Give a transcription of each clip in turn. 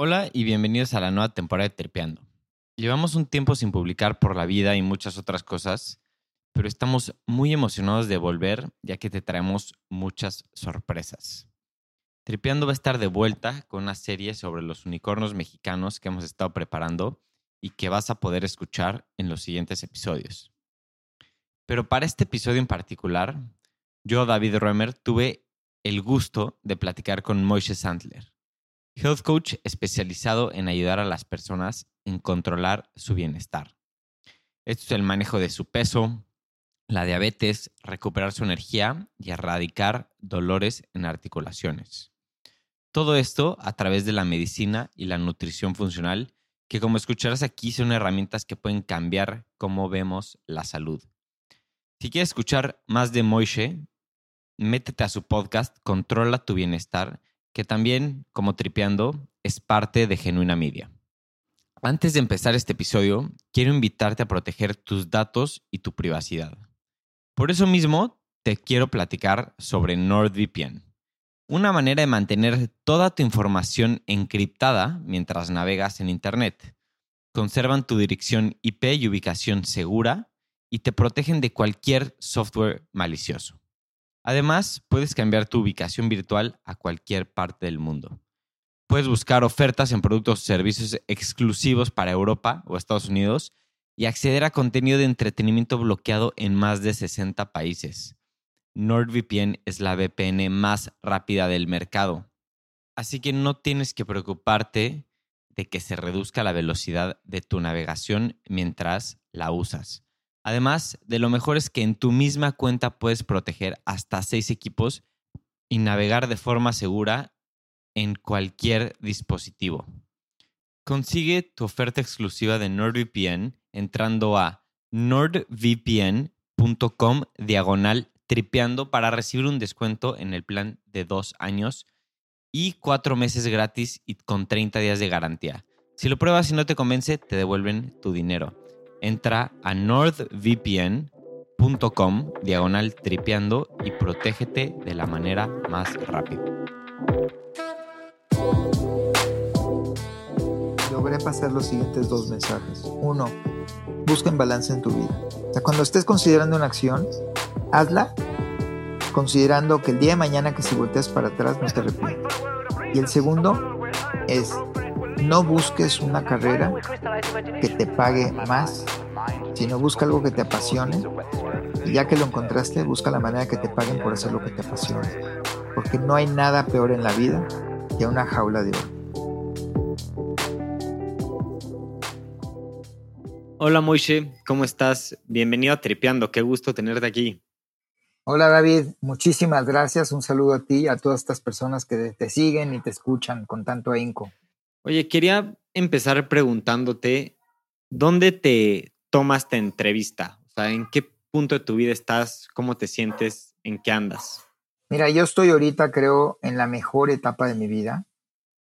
Hola y bienvenidos a la nueva temporada de Terpeando. Llevamos un tiempo sin publicar por la vida y muchas otras cosas, pero estamos muy emocionados de volver ya que te traemos muchas sorpresas. Tripeando va a estar de vuelta con una serie sobre los unicornios mexicanos que hemos estado preparando y que vas a poder escuchar en los siguientes episodios. Pero para este episodio en particular, yo, David Römer, tuve el gusto de platicar con Moishe Sandler Health Coach especializado en ayudar a las personas en controlar su bienestar. Esto es el manejo de su peso, la diabetes, recuperar su energía y erradicar dolores en articulaciones. Todo esto a través de la medicina y la nutrición funcional, que como escucharás aquí son herramientas que pueden cambiar cómo vemos la salud. Si quieres escuchar más de Moishe, métete a su podcast Controla tu bienestar que también, como tripeando, es parte de Genuina Media. Antes de empezar este episodio, quiero invitarte a proteger tus datos y tu privacidad. Por eso mismo, te quiero platicar sobre NordVPN, una manera de mantener toda tu información encriptada mientras navegas en Internet. Conservan tu dirección IP y ubicación segura y te protegen de cualquier software malicioso. Además, puedes cambiar tu ubicación virtual a cualquier parte del mundo. Puedes buscar ofertas en productos o servicios exclusivos para Europa o Estados Unidos y acceder a contenido de entretenimiento bloqueado en más de 60 países. NordVPN es la VPN más rápida del mercado. Así que no tienes que preocuparte de que se reduzca la velocidad de tu navegación mientras la usas. Además, de lo mejor es que en tu misma cuenta puedes proteger hasta seis equipos y navegar de forma segura en cualquier dispositivo. Consigue tu oferta exclusiva de NordVPN entrando a nordvpn.com diagonal tripeando para recibir un descuento en el plan de dos años y cuatro meses gratis y con 30 días de garantía. Si lo pruebas y no te convence, te devuelven tu dinero entra a nordvpn.com diagonal tripeando y protégete de la manera más rápida. Logré pasar los siguientes dos mensajes. Uno, busca en balance en tu vida. O sea, cuando estés considerando una acción, hazla considerando que el día de mañana que si volteas para atrás no te arrepientes. Y el segundo es no busques una carrera que te pague más, sino busca algo que te apasione. Y ya que lo encontraste, busca la manera que te paguen por hacer lo que te apasiona. Porque no hay nada peor en la vida que una jaula de oro. Hola Moishe, ¿cómo estás? Bienvenido a Tripeando, qué gusto tenerte aquí. Hola David, muchísimas gracias. Un saludo a ti y a todas estas personas que te siguen y te escuchan con tanto ahínco. Oye, quería empezar preguntándote, ¿dónde te tomas esta entrevista? O sea, ¿en qué punto de tu vida estás? ¿Cómo te sientes? ¿En qué andas? Mira, yo estoy ahorita, creo, en la mejor etapa de mi vida.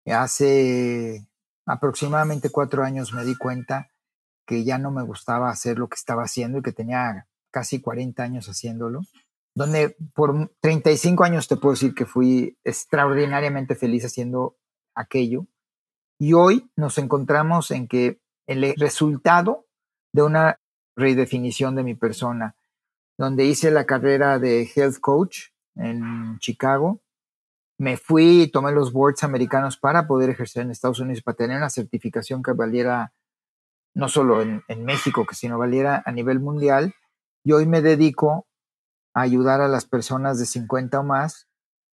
Hace aproximadamente cuatro años me di cuenta que ya no me gustaba hacer lo que estaba haciendo y que tenía casi 40 años haciéndolo, donde por 35 años te puedo decir que fui extraordinariamente feliz haciendo aquello y hoy nos encontramos en que el resultado de una redefinición de mi persona, donde hice la carrera de Health Coach en Chicago, me fui y tomé los boards americanos para poder ejercer en Estados Unidos, para tener una certificación que valiera no solo en, en México, que sino valiera a nivel mundial. Y hoy me dedico a ayudar a las personas de 50 o más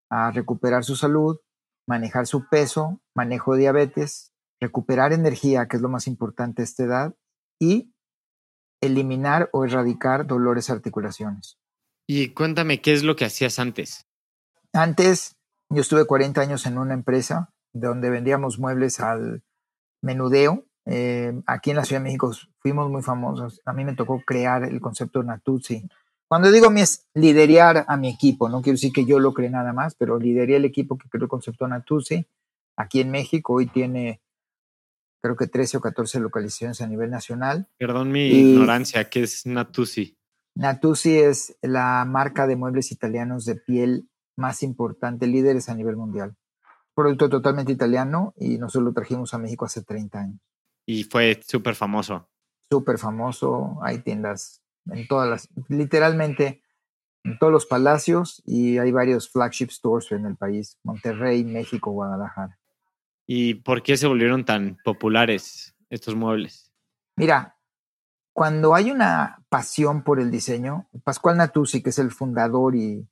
a recuperar su salud, manejar su peso, manejo de diabetes, recuperar energía, que es lo más importante a esta edad, y eliminar o erradicar dolores articulaciones. Y cuéntame, ¿qué es lo que hacías antes? Antes, yo estuve 40 años en una empresa donde vendíamos muebles al menudeo. Eh, aquí en la Ciudad de México fuimos muy famosos. A mí me tocó crear el concepto Natuzzi, cuando digo mi es liderar a mi equipo, no quiero decir que yo lo cree nada más, pero lideré el equipo que creó el concepto Natusi aquí en México. Hoy tiene creo que 13 o 14 localizaciones a nivel nacional. Perdón mi ignorancia, ¿qué es Natusi? Natusi es la marca de muebles italianos de piel más importante, líderes a nivel mundial. producto totalmente italiano y nosotros lo trajimos a México hace 30 años. Y fue súper famoso. Súper famoso, hay tiendas en todas las, literalmente en todos los palacios y hay varios flagship stores en el país, Monterrey, México, Guadalajara. ¿Y por qué se volvieron tan populares estos muebles? Mira, cuando hay una pasión por el diseño, Pascual Natuzzi, que es el fundador y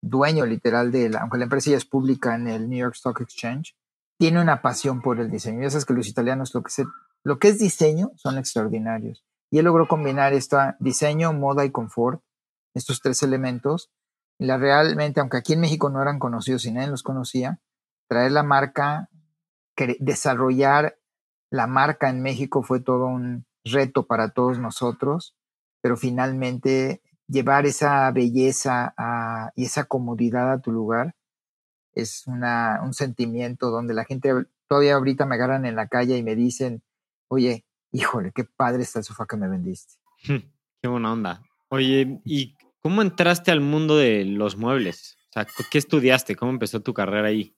dueño literal de la, aunque la empresa ya es pública en el New York Stock Exchange, tiene una pasión por el diseño. Ya sabes que los italianos lo que, lo que es diseño son extraordinarios. Y él logró combinar esto diseño, moda y confort estos tres elementos. La realmente, aunque aquí en México no eran conocidos y nadie los conocía, traer la marca, desarrollar la marca en México fue todo un reto para todos nosotros, pero finalmente llevar esa belleza y esa comodidad a tu lugar es una, un sentimiento donde la gente todavía ahorita me agarran en la calle y me dicen, oye, híjole, qué padre está el sofá que me vendiste. Qué buena onda. Oye, ¿y cómo entraste al mundo de los muebles? O sea, ¿qué estudiaste? ¿Cómo empezó tu carrera ahí?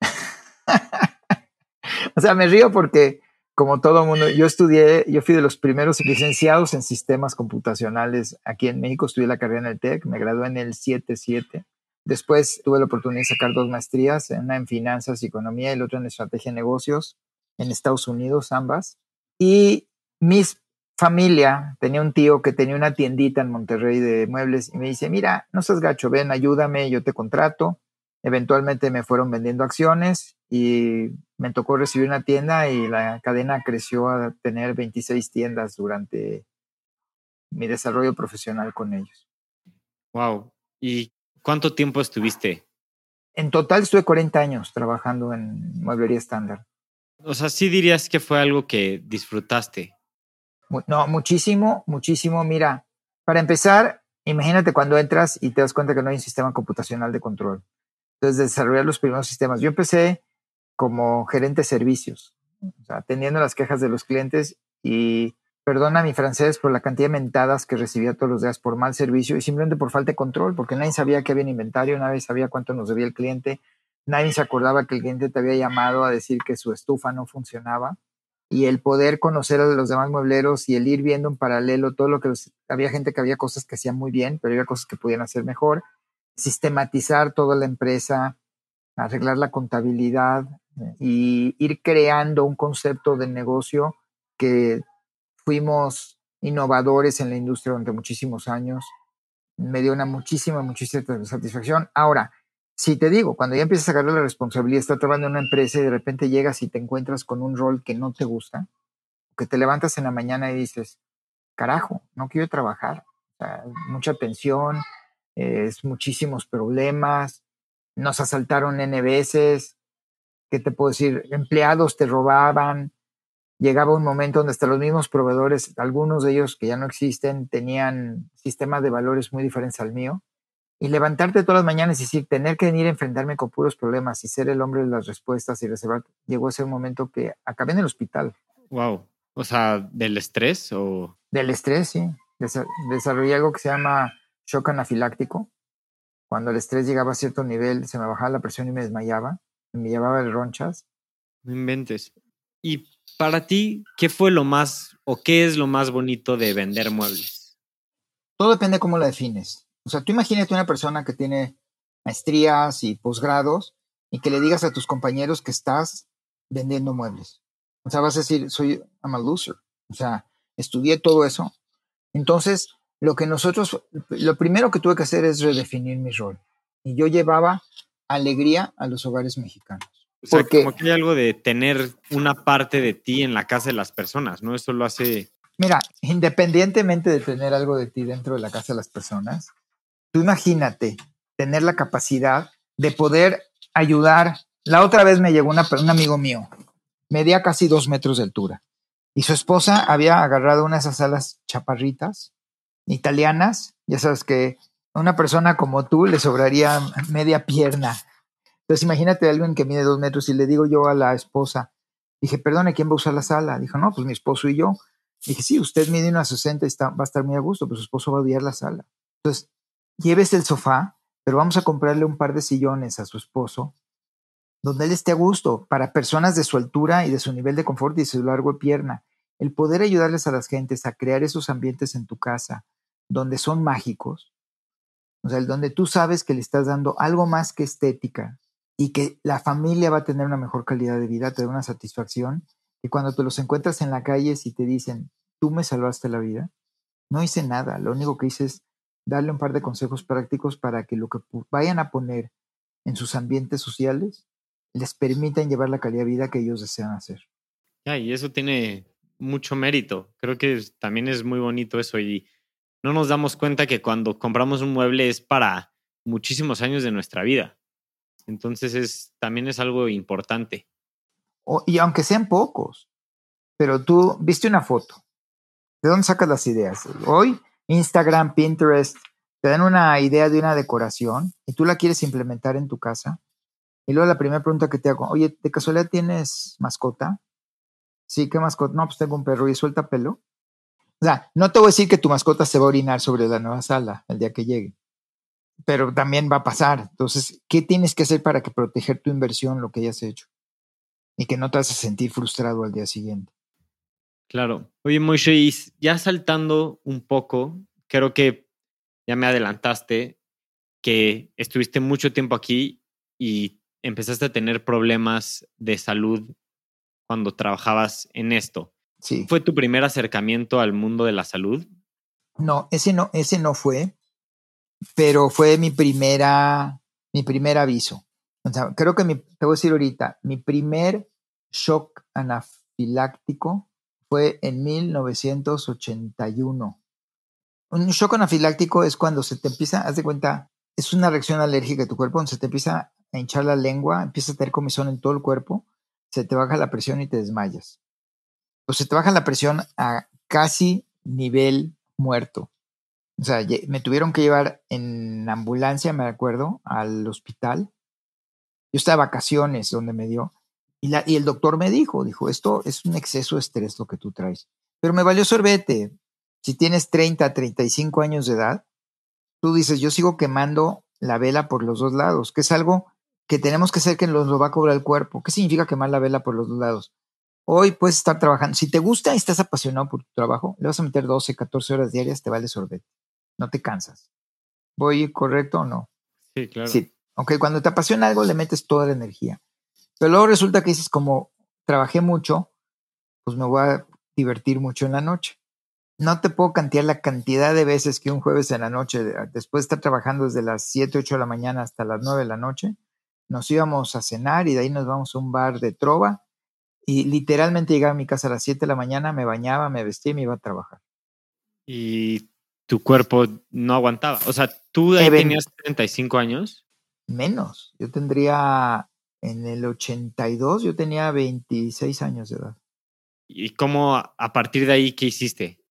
o sea, me río porque, como todo mundo, yo estudié, yo fui de los primeros licenciados en sistemas computacionales aquí en México, estudié la carrera en el TEC, me gradué en el 77. Después tuve la oportunidad de sacar dos maestrías, una en finanzas y economía y la otra en estrategia de negocios en Estados Unidos, ambas. Y mis familia, tenía un tío que tenía una tiendita en Monterrey de muebles y me dice, mira, no seas gacho, ven, ayúdame, yo te contrato. Eventualmente me fueron vendiendo acciones y me tocó recibir una tienda y la cadena creció a tener 26 tiendas durante mi desarrollo profesional con ellos. Wow. ¿Y cuánto tiempo estuviste? En total estuve 40 años trabajando en mueblería estándar. O sea, sí dirías que fue algo que disfrutaste. No, muchísimo, muchísimo. Mira, para empezar, imagínate cuando entras y te das cuenta que no hay un sistema computacional de control. Entonces, desarrollar los primeros sistemas. Yo empecé como gerente de servicios, o sea, atendiendo las quejas de los clientes y perdona mi francés por la cantidad de mentadas que recibía todos los días por mal servicio y simplemente por falta de control, porque nadie sabía que había en inventario, nadie sabía cuánto nos debía el cliente, nadie se acordaba que el cliente te había llamado a decir que su estufa no funcionaba y el poder conocer a los demás muebleros y el ir viendo en paralelo todo lo que había gente que había cosas que hacían muy bien, pero había cosas que podían hacer mejor, sistematizar toda la empresa, arreglar la contabilidad y ir creando un concepto de negocio que fuimos innovadores en la industria durante muchísimos años. Me dio una muchísima, muchísima satisfacción. Ahora, si te digo, cuando ya empiezas a agarrar la responsabilidad, estás trabajando en una empresa y de repente llegas y te encuentras con un rol que no te gusta, que te levantas en la mañana y dices, carajo, no quiero trabajar. mucha tensión, es muchísimos problemas, nos asaltaron N veces, ¿qué te puedo decir? Empleados te robaban, llegaba un momento donde hasta los mismos proveedores, algunos de ellos que ya no existen, tenían sistemas de valores muy diferentes al mío y levantarte todas las mañanas y decir, tener que venir a enfrentarme con puros problemas y ser el hombre de las respuestas y reservar, llegó a ser un momento que acabé en el hospital. Wow. O sea, ¿del estrés o...? Del estrés, sí. desarrollé algo que se llama shock anafiláctico. Cuando el estrés llegaba a cierto nivel, se me bajaba la presión y me desmayaba. Me llevaba de ronchas. No inventes. Y para ti, ¿qué fue lo más o qué es lo más bonito de vender muebles? Todo depende de cómo la defines o sea, tú imagínate una persona que tiene maestrías y posgrados y que le digas a tus compañeros que estás vendiendo muebles. O sea, vas a decir, soy I'm a loser. O sea, estudié todo eso. Entonces, lo que nosotros, lo primero que tuve que hacer es redefinir mi rol. Y yo llevaba alegría a los hogares mexicanos. O sea, porque, como que hay algo de tener una parte de ti en la casa de las personas, ¿no? Eso lo hace... Mira, independientemente de tener algo de ti dentro de la casa de las personas, Imagínate tener la capacidad de poder ayudar. La otra vez me llegó una, un amigo mío, medía casi dos metros de altura, y su esposa había agarrado una de esas alas chaparritas, italianas, ya sabes que a una persona como tú le sobraría media pierna. Entonces imagínate a alguien que mide dos metros y le digo yo a la esposa, dije, perdone, ¿quién va a usar la sala? Dijo, no, pues mi esposo y yo. Dije, sí, usted mide una 60 y está, va a estar muy a gusto, pero su esposo va a odiar la sala. Entonces, lleves el sofá, pero vamos a comprarle un par de sillones a su esposo donde él esté a gusto, para personas de su altura y de su nivel de confort y su largo de pierna. El poder ayudarles a las gentes a crear esos ambientes en tu casa donde son mágicos, o sea, donde tú sabes que le estás dando algo más que estética y que la familia va a tener una mejor calidad de vida, te da una satisfacción, y cuando te los encuentras en la calle y te dicen, tú me salvaste la vida, no hice nada, lo único que hice es darle un par de consejos prácticos para que lo que vayan a poner en sus ambientes sociales les permitan llevar la calidad de vida que ellos desean hacer. Ya, y eso tiene mucho mérito. Creo que también es muy bonito eso y no nos damos cuenta que cuando compramos un mueble es para muchísimos años de nuestra vida. Entonces es, también es algo importante. y aunque sean pocos, pero tú viste una foto. ¿De dónde sacas las ideas? Hoy Instagram, Pinterest, te dan una idea de una decoración y tú la quieres implementar en tu casa. Y luego la primera pregunta que te hago, oye, ¿de casualidad tienes mascota? Sí, ¿qué mascota? No, pues tengo un perro y suelta pelo. O sea, no te voy a decir que tu mascota se va a orinar sobre la nueva sala el día que llegue, pero también va a pasar. Entonces, ¿qué tienes que hacer para que proteger tu inversión, lo que hayas hecho? Y que no te a sentir frustrado al día siguiente. Claro. Oye, Moishe, ya saltando un poco, creo que ya me adelantaste que estuviste mucho tiempo aquí y empezaste a tener problemas de salud cuando trabajabas en esto. Sí. ¿Fue tu primer acercamiento al mundo de la salud? No, ese no, ese no fue, pero fue mi primera, mi primer aviso. O sea, creo que mi, te voy a decir ahorita, mi primer shock anafiláctico fue en 1981. Un shock anafiláctico es cuando se te empieza, haz de cuenta, es una reacción alérgica de tu cuerpo, donde se te empieza a hinchar la lengua, empieza a tener comezón en todo el cuerpo, se te baja la presión y te desmayas. O se te baja la presión a casi nivel muerto. O sea, me tuvieron que llevar en ambulancia, me acuerdo, al hospital. Yo estaba de vacaciones donde me dio. Y, la, y el doctor me dijo, dijo, esto es un exceso de estrés lo que tú traes. Pero me valió sorbete. Si tienes 30, 35 años de edad, tú dices, yo sigo quemando la vela por los dos lados, que es algo que tenemos que hacer que nos lo va a cobrar el cuerpo. ¿Qué significa quemar la vela por los dos lados? Hoy puedes estar trabajando. Si te gusta y estás apasionado por tu trabajo, le vas a meter 12, 14 horas diarias, te vale sorbete. No te cansas. ¿Voy correcto o no? Sí, claro. Sí. Ok, cuando te apasiona algo, le metes toda la energía. Pero luego resulta que dices, como trabajé mucho, pues me voy a divertir mucho en la noche. No te puedo cantear la cantidad de veces que un jueves en la noche, después de estar trabajando desde las 7, 8 de la mañana hasta las 9 de la noche, nos íbamos a cenar y de ahí nos vamos a un bar de trova y literalmente llegaba a mi casa a las 7 de la mañana, me bañaba, me vestía y me iba a trabajar. Y tu cuerpo no aguantaba. O sea, tú ahí tenías 35 años. Menos. Yo tendría en el 82 yo tenía 26 años de edad. ¿Y cómo a partir de ahí qué hiciste?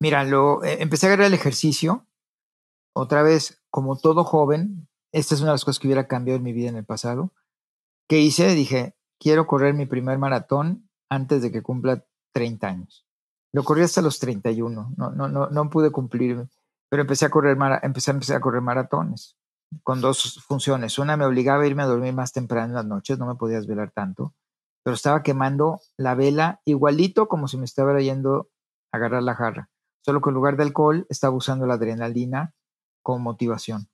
Mira, lo, eh, empecé a agarrar el ejercicio. Otra vez, como todo joven, esta es una de las cosas que hubiera cambiado en mi vida en el pasado. ¿Qué hice? Dije, quiero correr mi primer maratón antes de que cumpla 30 años. Lo corrí hasta los 31, no, no, no, no pude cumplir, pero empecé a correr, empecé, empecé a correr maratones con dos funciones. Una me obligaba a irme a dormir más temprano en las noches, no me podía desvelar tanto, pero estaba quemando la vela igualito como si me estaba yendo a agarrar la jarra. Solo que en lugar de alcohol estaba usando la adrenalina como motivación.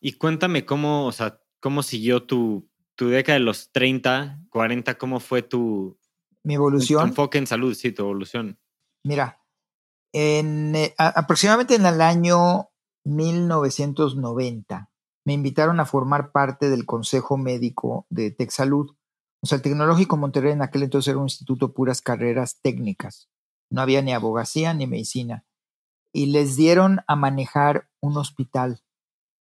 Y cuéntame cómo, o sea, cómo siguió tu, tu década de los 30, 40, cómo fue tu, mi evolución. Tu enfoque en salud, sí, tu evolución. Mira, en, eh, aproximadamente en el año 1990 me invitaron a formar parte del Consejo Médico de TechSalud. O sea, el Tecnológico Monterrey en aquel entonces era un instituto puras carreras técnicas. No había ni abogacía ni medicina. Y les dieron a manejar un hospital.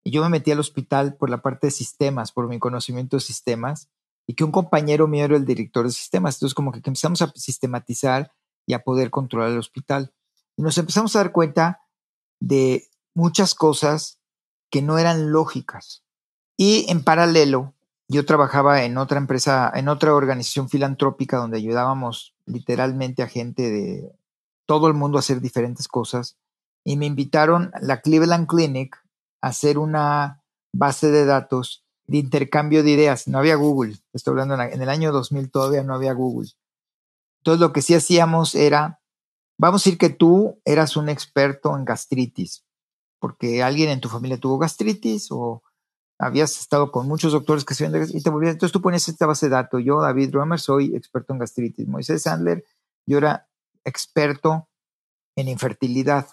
Y yo me metí al hospital por la parte de sistemas, por mi conocimiento de sistemas, y que un compañero mío era el director de sistemas. Entonces, como que empezamos a sistematizar y a poder controlar el hospital. Y nos empezamos a dar cuenta de muchas cosas que no eran lógicas. Y en paralelo, yo trabajaba en otra empresa, en otra organización filantrópica donde ayudábamos literalmente a gente de todo el mundo a hacer diferentes cosas. Y me invitaron a la Cleveland Clinic a hacer una base de datos de intercambio de ideas. No había Google, estoy hablando en, el año 2000 todavía no había Google. Entonces lo que sí hacíamos era, vamos a decir que tú eras un experto en gastritis, porque alguien en tu familia tuvo gastritis o habías estado con muchos doctores que se ven y te volvían. Entonces tú pones esta base de datos. Yo, David Romer, soy experto en gastritis. Moisés Sandler, yo era experto en infertilidad,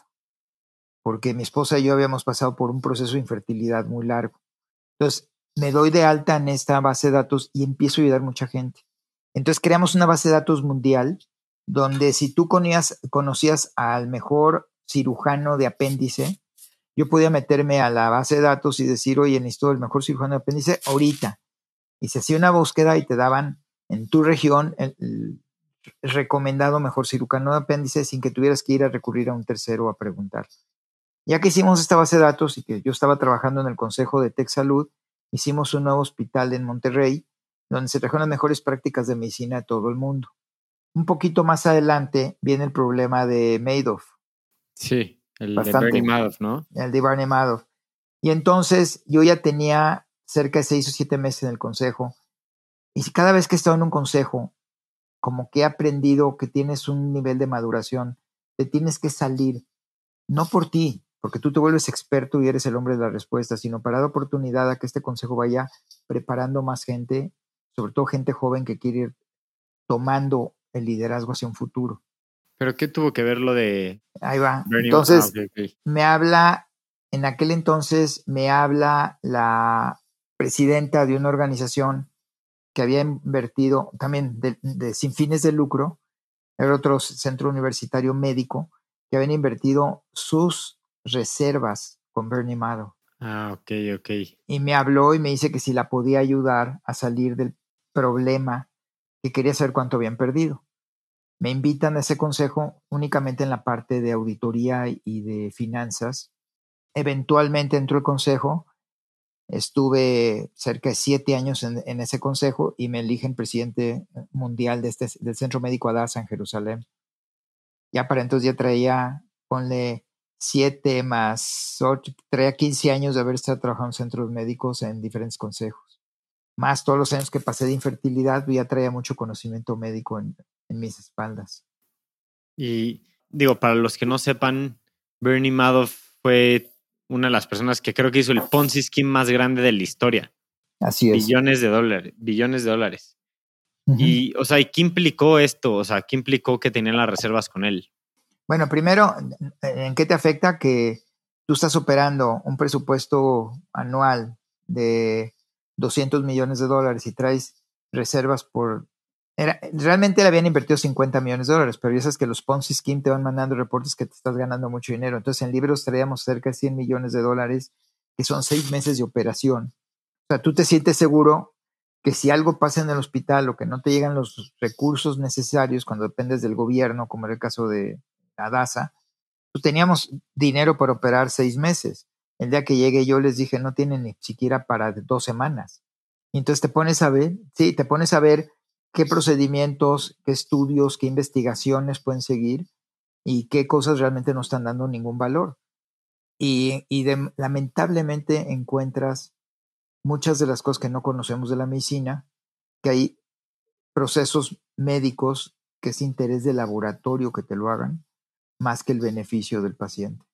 porque mi esposa y yo habíamos pasado por un proceso de infertilidad muy largo. Entonces, me doy de alta en esta base de datos y empiezo a ayudar a mucha gente. Entonces, creamos una base de datos mundial donde si tú conocías, conocías al mejor cirujano de apéndice, yo podía meterme a la base de datos y decir, oye, necesito el mejor cirujano de apéndice ahorita. Y se hacía una búsqueda y te daban en tu región el, recomendado mejor cirujano de apéndice sin que tuvieras que ir a recurrir a un tercero a preguntar. Ya que hicimos esta base de datos y que yo estaba trabajando en el Consejo de Tech Salud, hicimos un nuevo hospital en Monterrey, donde se trajeron las mejores prácticas de medicina de todo el mundo. Un poquito más adelante viene el problema de Madoff. Sí. El de Bernie Madoff, ¿no? El de Bernie Madoff. Y entonces yo ya tenía cerca de seis o siete meses en el consejo. Y cada vez que he estado en un consejo, como que he aprendido que tienes un nivel de maduración, te tienes que salir, no por ti, porque tú te vuelves experto y eres el hombre de la respuesta, sino para dar oportunidad a que este consejo vaya preparando más gente, sobre todo gente joven que quiere ir tomando el liderazgo hacia un futuro. ¿Pero qué tuvo que ver lo de... Ahí va. entonces, ah, me habla, en aquel entonces me habla la presidenta de una organización que había invertido también de, sin fines de lucro, era otro centro universitario médico, que habían invertido sus reservas con Bernie Madoff. Ah, ok, ok. Y me habló y me dice que si la podía ayudar a salir del problema, que quería saber cuánto habían perdido me invitan a ese consejo únicamente en la parte de auditoría y de finanzas. Eventualmente entró el consejo, estuve cerca de siete años en, ese consejo y me eligen presidente mundial de este, del Centro Médico Adasa en Jerusalén. Ya para entonces ya traía, ponle siete más ocho, traía 15 años de haber estado trabajando en centros médicos en diferentes consejos. Más todos los años que pasé de infertilidad, ya traía mucho conocimiento médico en, en mis espaldas. Y digo, para los que no sepan, Bernie Madoff fue una de las personas que creo que hizo el Ponzi scheme más grande de la historia. Así es. Billones de dólares, billones de dólares. Y, o sea, ¿y qué implicó esto? O sea, ¿qué implicó que tenían las reservas con él? Bueno, primero, ¿en qué te afecta que tú estás operando un presupuesto anual de 200 millones de dólares y traes reservas por realmente le habían invertido 50 millones de dólares, pero ya sabes que los Ponzi Scheme te van mandando reportes que te estás ganando mucho dinero. Entonces en libros traíamos cerca de 100 millones de dólares, que son seis meses de operación. O sea, tú te sientes seguro que si algo pasa en el hospital o que no te llegan los recursos necesarios cuando dependes del gobierno, como era el caso de Adasa, pues teníamos dinero para operar seis meses. El día que llegué yo les dije, no tienen ni siquiera para dos semanas. Y entonces te pones a ver, sí, te pones a ver qué procedimientos, qué estudios, qué investigaciones pueden seguir y qué cosas realmente no están dando ningún valor. Y, lamentablemente encuentras muchas de las cosas que no conocemos de la medicina, que hay procesos médicos que es interés del laboratorio que te lo hagan, más que el beneficio del paciente.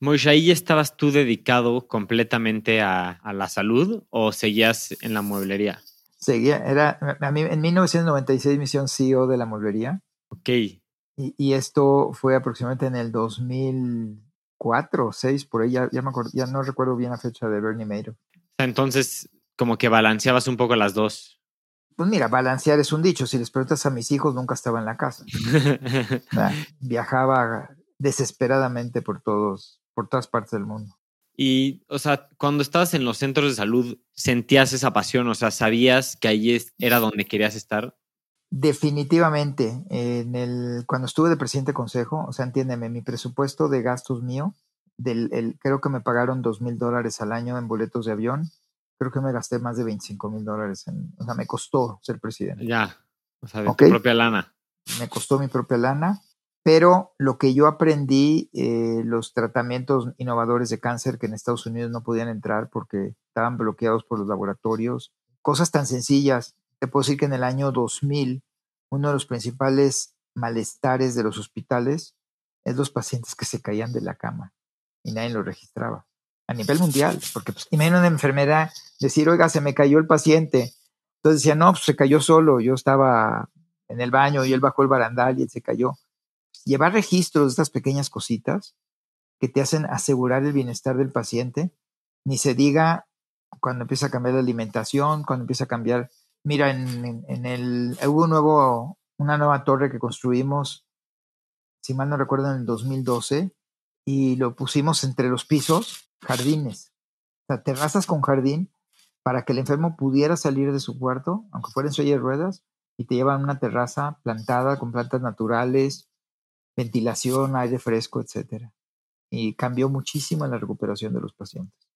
Moishe, ¿ahí estabas tú dedicado completamente a, a la salud o seguías en la mueblería? Seguía, era, a mí en 1996 me hicieron CEO de la mueblería. Ok. Y, y, esto fue aproximadamente en el 2004 o 2006, por ahí ya, me acuerdo, ya no recuerdo bien la fecha de Bernie Madoff. Entonces, como que balanceabas un poco las dos. Pues mira, balancear es un dicho. Si les preguntas a mis hijos, nunca estaba en la casa. Viajaba desesperadamente por todos, por todas partes del mundo. Y, o sea, cuando estabas en los centros de salud, ¿sentías esa pasión? O sea, ¿sabías que ahí era donde querías estar? Definitivamente. En el, cuando estuve de presidente de consejo, o sea, entiéndeme, mi presupuesto de gastos mío, del, el, creo que me pagaron dos mil dólares al año en boletos de avión. Creo que me gasté más de 25 mil dólares. En, o sea, me costó ser presidente. Ya, o sea, de tu propia lana. Me costó mi propia lana. Pero lo que yo aprendí, eh, los tratamientos innovadores de cáncer que en Estados Unidos no podían entrar porque estaban bloqueados por los laboratorios, cosas tan sencillas. Te puedo decir que en el año 2000, uno de los principales malestares de los hospitales es los pacientes que se caían de la cama y nadie lo registraba a nivel mundial, porque pues, imagina una enfermedad decir, oiga, se me cayó el paciente. Entonces decía, no, pues se cayó solo, yo estaba en el baño y él bajó el barandal y él se cayó llevar registros de estas pequeñas cositas que te hacen asegurar el bienestar del paciente, ni se diga cuando empieza a cambiar la alimentación, cuando empieza a cambiar, mira, en, el, hubo un nuevo, una nueva torre que construimos, si mal no recuerdo, en el 2012, y lo pusimos entre los pisos, jardines, o sea, terrazas con jardín, para que el enfermo pudiera salir de su cuarto, aunque fuera en silla de ruedas, y te llevan una terraza plantada con plantas naturales, ventilación, aire fresco, etcétera. Y cambió muchísimo en la recuperación de los pacientes.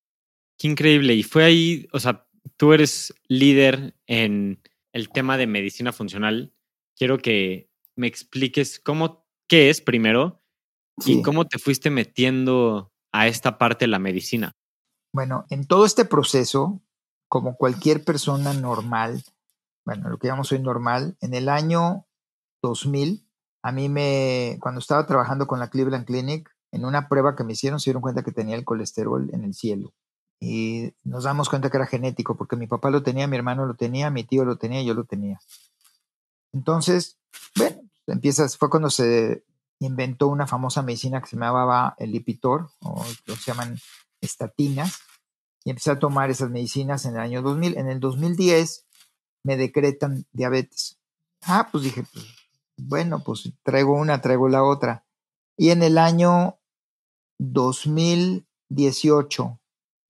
Qué increíble. Y fue ahí, o sea, tú eres líder en el tema de medicina funcional. Quiero que me expliques cómo, qué es primero y cómo te fuiste metiendo a esta parte de la medicina. Bueno, en todo este proceso, como cualquier persona normal, bueno, lo que llamamos hoy normal, en el año 2000 a mí me, cuando estaba trabajando con la Cleveland Clinic, en una prueba que me hicieron, se dieron cuenta que tenía el colesterol en el cielo. Y nos damos cuenta que era genético, porque mi papá lo tenía, mi hermano lo tenía, mi tío lo tenía, yo lo tenía. Entonces, bueno, empiezas, fue cuando se inventó una famosa medicina que se llamaba el Lipitor, o lo se llaman estatinas, y empecé a tomar esas medicinas en el año 2000. En el 2010 me decretan diabetes. Ah, pues dije, pues bueno, pues traigo una, traigo la otra. Y en el año 2018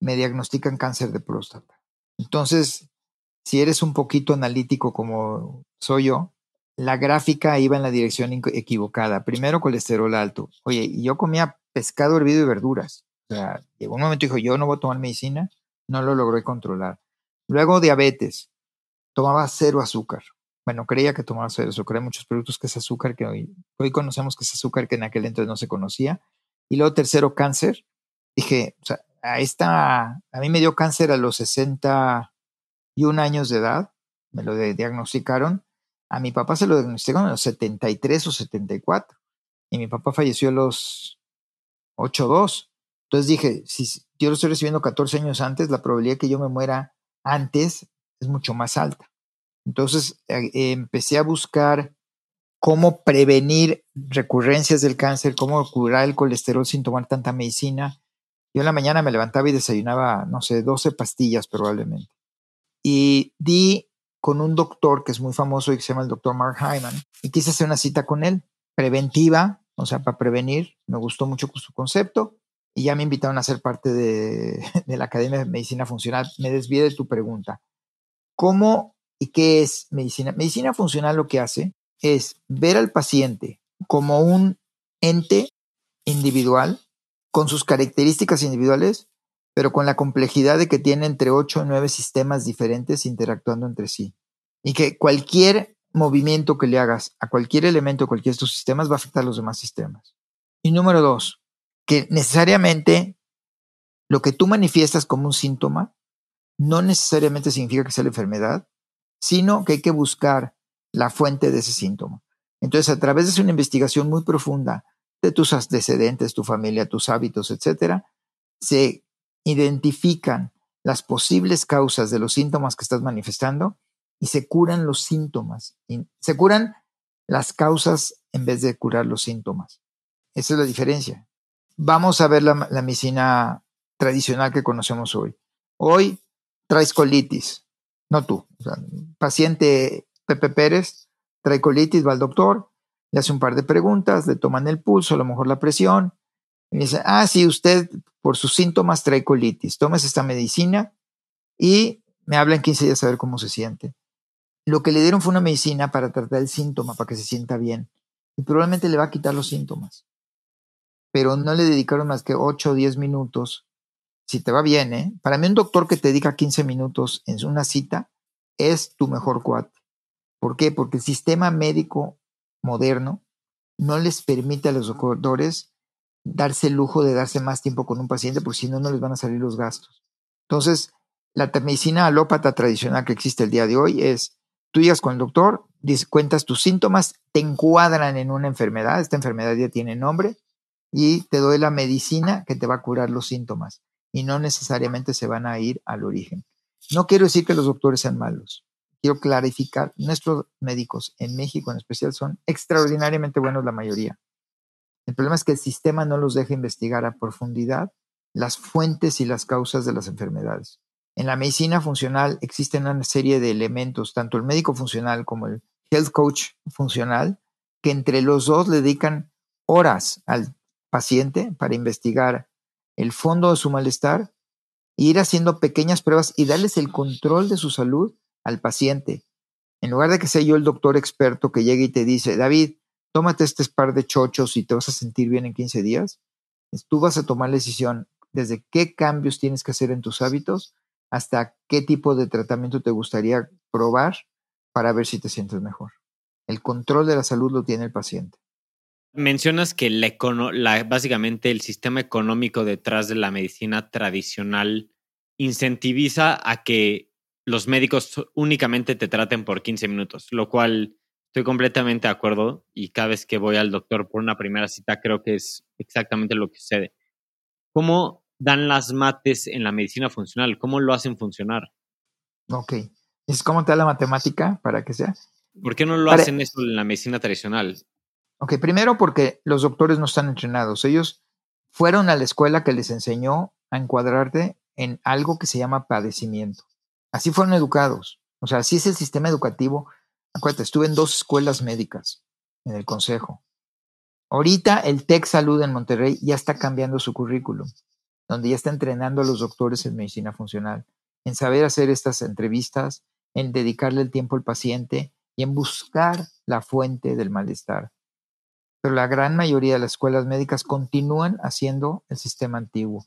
me diagnostican cáncer de próstata. Entonces, si eres un poquito analítico como soy yo, la gráfica iba en la dirección equivocada. Primero colesterol alto. Oye, y yo comía pescado hervido y verduras. O sea, llegó un momento y dijo, yo no voy a tomar medicina, no lo logré controlar. Luego diabetes, tomaba cero azúcar bueno, creía que tomaba azúcar. Hay muchos productos que es azúcar que hoy, hoy conocemos que es azúcar que en aquel entonces no se conocía. Y luego tercero, cáncer. Dije, o sea, a esta, a mí me dio cáncer a los 61 años de edad, me lo diagnosticaron. A mi papá se lo diagnosticaron a los 73 o 74. Y mi papá falleció a los 82. Entonces dije, si yo lo estoy recibiendo 14 años antes, la probabilidad que yo me muera antes es mucho más alta. Entonces eh, empecé a buscar cómo prevenir recurrencias del cáncer, cómo curar el colesterol sin tomar tanta medicina. Yo en la mañana me levantaba y desayunaba, no sé, 12 pastillas probablemente. Y di con un doctor que es muy famoso y que se llama el doctor Mark Hyman, y quise hacer una cita con él, preventiva, o sea, para prevenir. Me gustó mucho su concepto y ya me invitaron a ser parte de, de la Academia de Medicina Funcional. Me desvié de tu pregunta. ¿Cómo ¿Y qué es medicina? Medicina funcional lo que hace es ver al paciente como un ente individual, con sus características individuales, pero con la complejidad de que tiene entre 8 o 9 sistemas diferentes interactuando entre sí. Y que cualquier movimiento que le hagas a cualquier elemento, cualquiera de estos sistemas, va a afectar a los demás sistemas. Y número dos, que necesariamente lo que tú manifiestas como un síntoma no necesariamente significa que sea la enfermedad, sino que hay que buscar la fuente de ese síntoma. Entonces, a través de una investigación muy profunda de tus antecedentes, tu familia, tus hábitos, etcétera, se identifican las posibles causas de los síntomas que estás manifestando y se curan los síntomas. Se curan las causas en vez de curar los síntomas. Esa es la diferencia. Vamos a ver la, la medicina tradicional que conocemos hoy. Hoy traes colitis, no tú. paciente Pepe Pérez trae colitis, va al doctor, le hace un par de preguntas, le toman el pulso, a lo mejor la presión, y dice, ah, sí, usted por sus síntomas trae colitis, esta medicina y me habla en 15 días a ver cómo se siente. Lo que le dieron fue una medicina para tratar el síntoma, para que se sienta bien, y probablemente le va a quitar los síntomas. Pero no le dedicaron más que 8 o 10 minutos si te va bien, ¿eh? Para mí un doctor que te dedica 15 minutos en una cita es tu mejor cuate. ¿Por qué? Porque el sistema médico moderno no les permite a los doctores darse el lujo de darse más tiempo con un paciente, porque si no, no les van a salir los gastos. Entonces, la medicina alópata tradicional que existe el día de hoy es, tú llegas con el doctor, cuentas tus síntomas, te encuadran en una enfermedad, esta enfermedad ya tiene nombre, y te doy la medicina que te va a curar los síntomas, y no necesariamente se van a ir al origen. No quiero decir que los doctores sean malos, quiero clarificar, nuestros médicos en México en especial son extraordinariamente buenos la mayoría. El problema es que el sistema no los deja investigar a profundidad las fuentes y las causas de las enfermedades. En la medicina funcional existen una serie de elementos, tanto el médico funcional como el health coach funcional, que entre los dos le dedican horas al paciente para investigar el fondo de su malestar, ir haciendo pequeñas pruebas y darles el control de su salud al paciente. En lugar de que sea yo el doctor experto que llegue y te dice, David, tómate este par de chochos y te vas a sentir bien en 15 días, tú vas a tomar la decisión desde qué cambios tienes que hacer en tus hábitos hasta qué tipo de tratamiento te gustaría probar para ver si te sientes mejor. El control de la salud lo tiene el paciente. Mencionas que la, básicamente el sistema económico detrás de la medicina tradicional incentiviza a que los médicos únicamente te traten por 15 minutos, lo cual estoy completamente de acuerdo y cada vez que voy al doctor por una primera cita creo que es exactamente lo que sucede. ¿Cómo dan las mates en la medicina funcional? ¿Cómo lo hacen funcionar? Ok. ¿Es cómo te da la matemática para que sea? ¿Por qué no lo hacen eso en la medicina tradicional? Ok, primero porque los doctores no están entrenados. Ellos fueron a la escuela que les enseñó a encuadrarte en algo que se llama padecimiento. Así fueron educados. O sea, así es el sistema educativo. Acuérdate, estuve en dos escuelas médicas en el consejo. Ahorita el TEC Salud en Monterrey ya está cambiando su currículum donde ya está entrenando a los doctores en medicina funcional, en saber hacer estas entrevistas, en dedicarle el tiempo al paciente y en buscar la fuente del malestar. Pero la gran mayoría de las escuelas médicas continúan haciendo el sistema antiguo.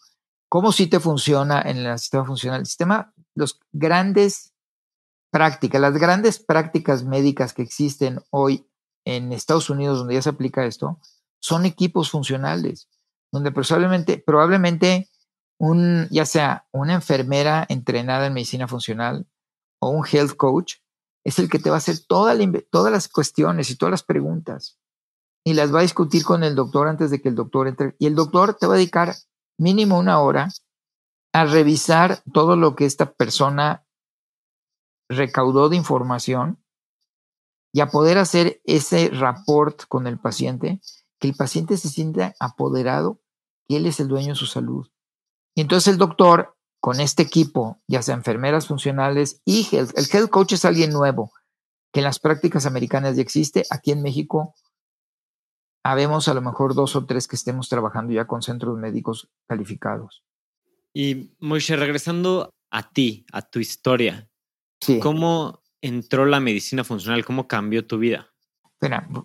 ¿Cómo sí te funciona en el sistema funcional? El sistema, los grandes prácticas, las grandes prácticas médicas que existen hoy en Estados Unidos, donde ya se aplica esto, son equipos funcionales, donde probablemente, probablemente un, ya sea una enfermera entrenada en medicina funcional o un health coach, es el que te va a hacer todas las cuestiones y todas las preguntas y las va a discutir con el doctor antes de que el doctor entre. Y el doctor te va a dedicar mínimo una hora a revisar todo lo que esta persona recaudó de información y a poder hacer ese rapport con el paciente, que el paciente se sienta apoderado, que él es el dueño de su salud. Y entonces el doctor, con este equipo, ya sea enfermeras funcionales y el health coach es alguien nuevo, que en las prácticas americanas ya existe. Aquí en México, habemos a lo mejor dos o tres que estemos trabajando ya con centros médicos calificados. Y Moishe, regresando a ti, a tu historia, ¿cómo entró la medicina funcional? ¿Cómo cambió tu vida?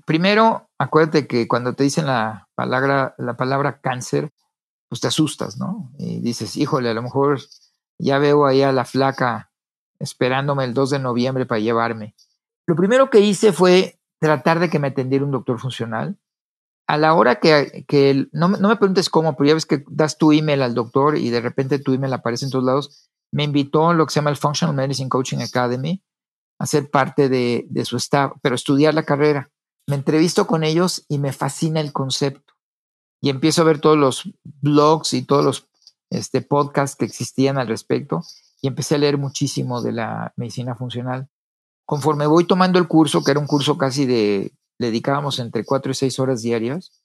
primero, acuérdate que cuando te dicen la palabra, la palabra cáncer, pues te asustas, ¿no? Y dices, híjole, a lo mejor ya veo ahí a la flaca esperándome el 2 de noviembre para llevarme. Lo primero que hice fue tratar de que me atendiera un doctor funcional. A la hora que, que no, no, me preguntes cómo, pero ya ves que das tu email al doctor y de repente tu email aparece en todos lados, me invitó a lo que se llama el Functional Medicine Coaching Academy a ser parte de, de su staff, pero estudiar la carrera. Me entrevisto con ellos y me fascina el concepto y empiezo a ver todos los blogs y todos los este, podcasts que existían al respecto y empecé a leer muchísimo de la medicina funcional. Conforme voy tomando el curso, que era un curso casi de, le dedicábamos entre cuatro y seis horas diarias,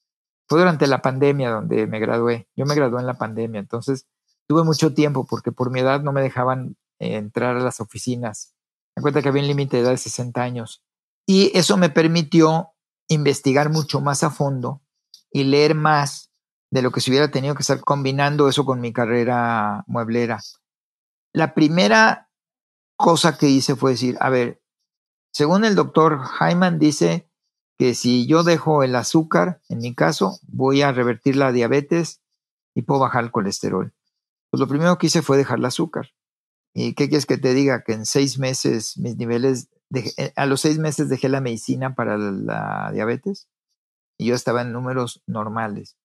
fue durante la pandemia donde me gradué. Yo me gradué en la pandemia, entonces tuve mucho tiempo porque por mi edad no me dejaban entrar a las oficinas. Me cuenta que había un límite de edad de 60 años. Y eso me permitió investigar mucho más a fondo y leer más de lo que se hubiera tenido que estar combinando eso con mi carrera mueblera. La primera cosa que hice fue decir, a ver, según el doctor Hyman dice que si yo dejo el azúcar, en mi caso, voy a revertir la diabetes y puedo bajar el colesterol. Pues lo primero que hice fue dejar el azúcar. ¿Y qué quieres que te diga? Que en seis meses mis niveles, eh, a los seis meses dejé la medicina para la diabetes y yo estaba en números normales.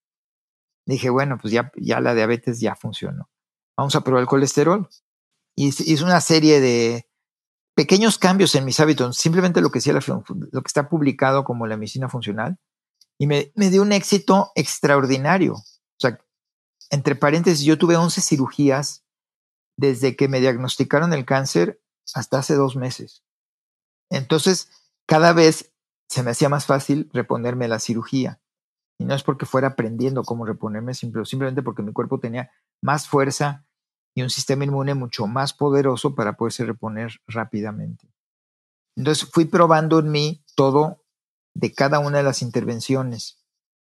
Dije, bueno, pues ya, ya la diabetes ya funcionó. Vamos a probar el colesterol. Y hice una serie de pequeños cambios en mis hábitos, simplemente lo que, decía lo que está publicado como la medicina funcional, y me, me dio un éxito extraordinario. O sea, entre paréntesis, yo tuve 11 cirugías desde que me diagnosticaron el cáncer hasta hace dos meses. Entonces, cada vez se me hacía más fácil reponerme la cirugía. Y no es porque fuera aprendiendo cómo reponerme, simplemente porque mi cuerpo tenía más fuerza y un sistema inmune mucho más poderoso para poderse reponer rápidamente. Entonces fui probando en mí todo de cada una de las intervenciones.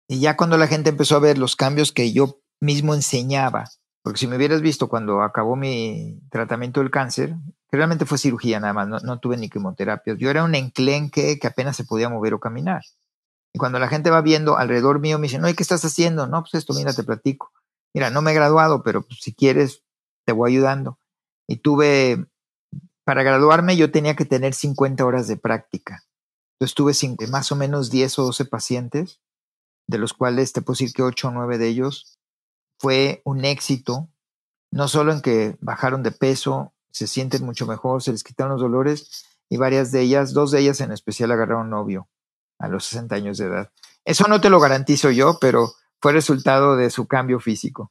Y ya cuando la gente empezó a ver los cambios que yo mismo enseñaba, porque si me hubieras visto cuando acabó mi tratamiento del cáncer, realmente fue cirugía nada más, no, tuve ni quimioterapia, yo era un enclenque que apenas se podía mover o caminar. Y cuando la gente va viendo alrededor mío, me dicen, no, ¿qué estás haciendo? No, pues esto, mira, te platico. Mira, no me he graduado, pero pues, si quieres, te voy ayudando. Y tuve, para graduarme yo tenía que tener 50 horas de práctica. Entonces tuve más o menos 10 o 12 pacientes, de los cuales te puedo decir que 8 o 9 de ellos fue un éxito, no solo en que bajaron de peso, se sienten mucho mejor, se les quitaron los dolores y varias de ellas, dos de ellas en especial agarraron novio a los 60 años de edad. Eso no te lo garantizo yo, pero fue resultado de su cambio físico.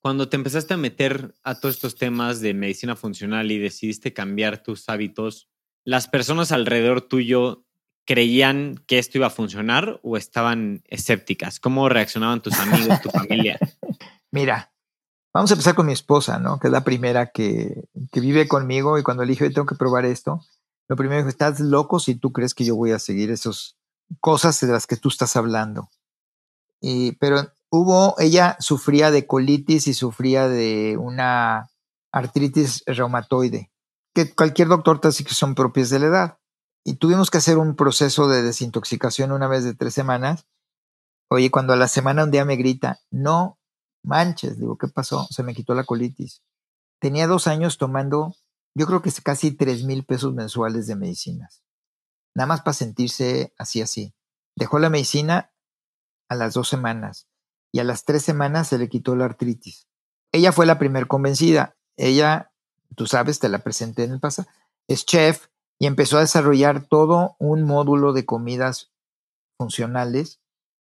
Cuando te empezaste a meter a todos estos temas de medicina funcional y decidiste cambiar tus hábitos, ¿las personas alrededor tuyo creían que esto iba a funcionar o estaban escépticas? ¿Cómo reaccionaban tus amigos, tu familia? Mira, vamos a empezar con mi esposa, ¿no? Que es la primera que, vive conmigo y cuando le dije, tengo que probar esto, lo primero es, estás loco si tú crees que yo voy a seguir esas cosas de las que tú estás hablando. Y, pero hubo, ella sufría de colitis y sufría de una artritis reumatoide, que cualquier doctor te dice que son propias de la edad. Y tuvimos que hacer un proceso de desintoxicación una vez de tres semanas. Oye, cuando a la semana un día me grita, no manches, digo, ¿qué pasó? Se me quitó la colitis. Tenía dos años tomando, yo creo que casi tres mil pesos mensuales de medicinas. Nada más para sentirse así, así. Dejó la medicina a las dos semanas y a las tres semanas se le quitó la artritis. Ella fue la primer convencida. Ella, tú sabes, te la presenté en el pasado, es chef y empezó a desarrollar todo un módulo de comidas funcionales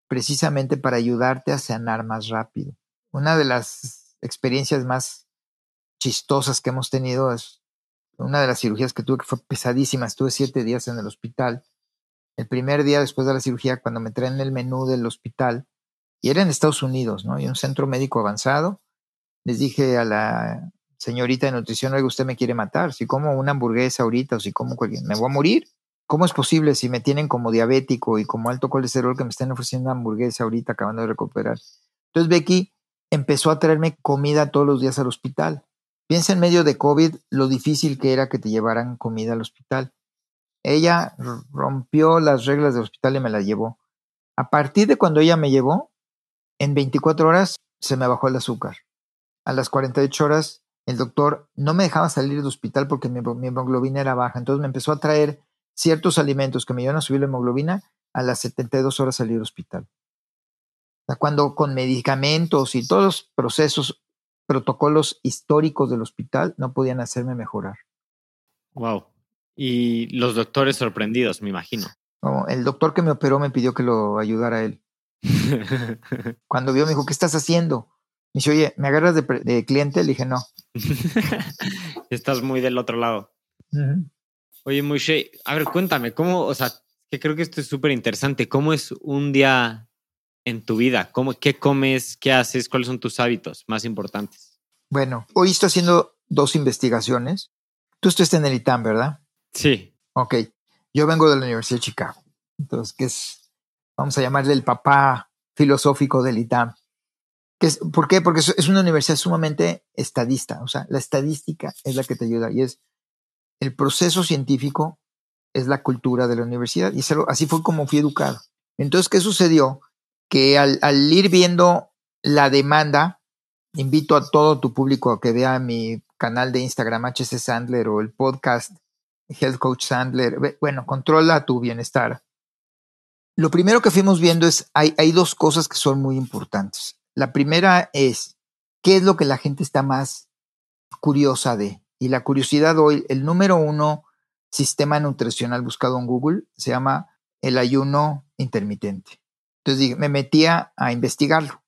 precisamente para ayudarte a sanar más rápido. Una de las experiencias más chistosas que hemos tenido es una de las cirugías que tuve que fue pesadísima. Estuve siete días en el hospital. El primer día después de la cirugía, cuando me traen el menú del hospital, y era en Estados Unidos, ¿no? Y un centro médico avanzado. Les dije a la señorita de nutrición, oiga, usted me quiere matar. Si como una hamburguesa ahorita o si como cualquier, me voy a morir. ¿Cómo es posible si me tienen como diabético y como alto colesterol que me estén ofreciendo una hamburguesa ahorita acabando de recuperar? Entonces Becky empezó a traerme comida todos los días al hospital. Piensa en medio de COVID lo difícil que era que te llevaran comida al hospital. Ella rompió las reglas del hospital y me la llevó. A partir de cuando ella me llevó, en 24 horas se me bajó el azúcar. A las 48 horas el doctor no me dejaba salir del hospital porque mi, hemoglobina era baja. Entonces me empezó a traer ciertos alimentos que me iban a subir la hemoglobina a las 72 horas salir del hospital. cuando con medicamentos y todos los procesos, protocolos históricos del hospital no podían hacerme mejorar. Wow. Y los doctores sorprendidos, me imagino. el doctor que me operó me pidió que lo ayudara a él. Cuando vio, me dijo, ¿qué estás haciendo? Me dice, oye, ¿me agarras de, cliente? Le dije, no. estás muy del otro lado. Oye, Moshe, a ver, cuéntame, ¿cómo, o sea, que creo que esto es súper interesante, ¿cómo es un día en tu vida? ¿Cómo, ¿Qué comes? ¿Qué haces? ¿Cuáles son tus hábitos más importantes? Bueno, hoy estoy haciendo dos investigaciones. Tú estás en el ITAM, ¿verdad? Sí. Ok. Yo vengo de la Universidad de Chicago. Entonces, ¿qué es vamos a llamarle el papá filosófico del ITAM. ¿Por qué? Porque es una universidad sumamente estadista, o sea, la estadística es la que te ayuda y es el proceso científico es la cultura de la universidad y así fue como fui educado. Entonces, ¿qué sucedió? Que al, al ir viendo la demanda, invito a todo tu público a que vea mi canal de Instagram HC Sandler o el podcast Health Coach Sandler. Bueno, controla tu bienestar Lo primero que fuimos viendo es, hay, hay dos cosas que son muy importantes. La primera es, ¿qué es lo que la gente está más curiosa de? Y la curiosidad hoy, el número uno sistema nutricional buscado en Google se llama el ayuno intermitente. Entonces me metía a investigarlo.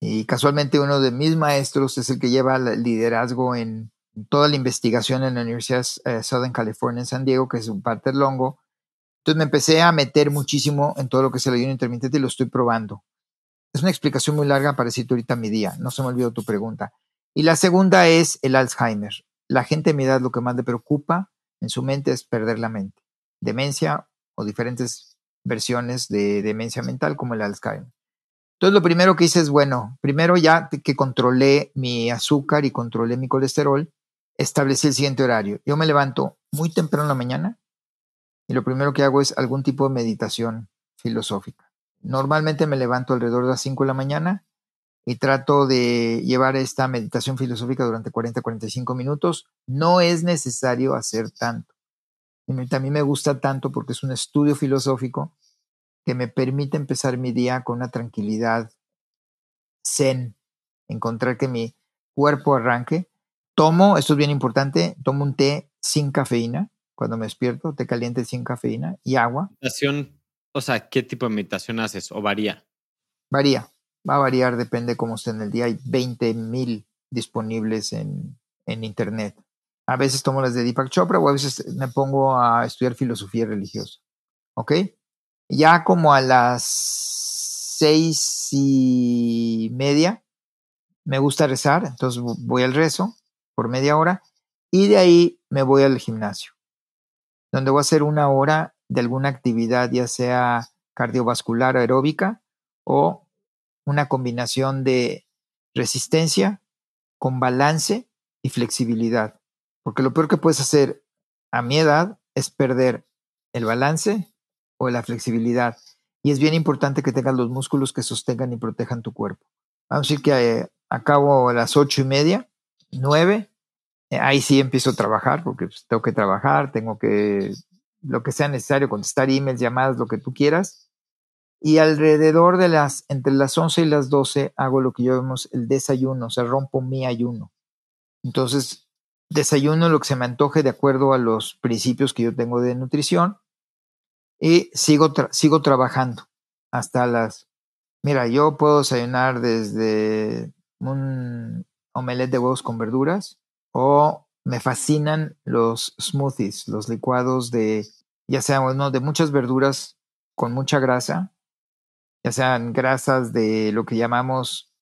Y casualmente uno de mis maestros es el que lleva el liderazgo en toda la investigación en la Universidad de eh, Southern California en San Diego, que es un Pater Longo. Entonces me empecé a meter muchísimo en todo lo que es el ayuno intermitente y lo estoy probando. Es una explicación muy larga para decirte ahorita mi día, no se me olvidó tu pregunta. Y la segunda es el Alzheimer. La gente de mi edad lo que más le preocupa en su mente es perder la mente. Demencia o diferentes versiones de demencia mental como el Alzheimer. Entonces lo primero que hice es, bueno, primero ya que controlé mi azúcar y controlé mi colesterol, establecí el siguiente horario. Yo me levanto muy temprano en la mañana y lo primero que hago es algún tipo de meditación filosófica. Normalmente me levanto alrededor de las 5 de la mañana y trato de llevar esta meditación filosófica durante 40-45 minutos. No es necesario hacer tanto. Y mí me gusta tanto porque es un estudio filosófico que me permite empezar mi día con una tranquilidad zen, encontrar que mi cuerpo arranque. Tomo, esto es bien importante, tomo un té sin cafeína cuando me despierto, té caliente sin cafeína y agua. Meditación, o sea, ¿qué tipo de meditación haces o varía? Varía, va a variar, depende cómo esté en el día. Hay 20 mil disponibles en, en internet. A veces tomo las de Deepak Chopra o a veces me pongo a estudiar filosofía religiosa. ¿Ok? Ya como a las seis y media me gusta rezar, entonces voy al rezo por media hora y de ahí me voy al gimnasio, donde voy a hacer una hora de alguna actividad, ya sea cardiovascular aeróbica o una combinación de resistencia con balance y flexibilidad. Porque lo peor que puedes hacer a mi edad es perder el balance o la flexibilidad. Y es bien importante que tengas los músculos que sostengan y protejan tu cuerpo. Vamos a decir que eh, acabo a las ocho y media, nueve, ahí sí empiezo a trabajar porque pues, tengo que trabajar, tengo que, lo que sea necesario, contestar emails, llamadas, lo que tú quieras. Y alrededor de las, entre las once y las doce, hago lo que llamamos el desayuno, o sea, rompo mi ayuno. Entonces, desayuno lo que se me antoje de acuerdo a los principios que yo tengo de nutrición y sigo, sigo trabajando hasta las... Mira, yo puedo desayunar desde un omelette de huevos con verduras o me fascinan los smoothies, los licuados de, ya sea de muchas verduras con mucha grasa, ya sean grasas de lo que llamamos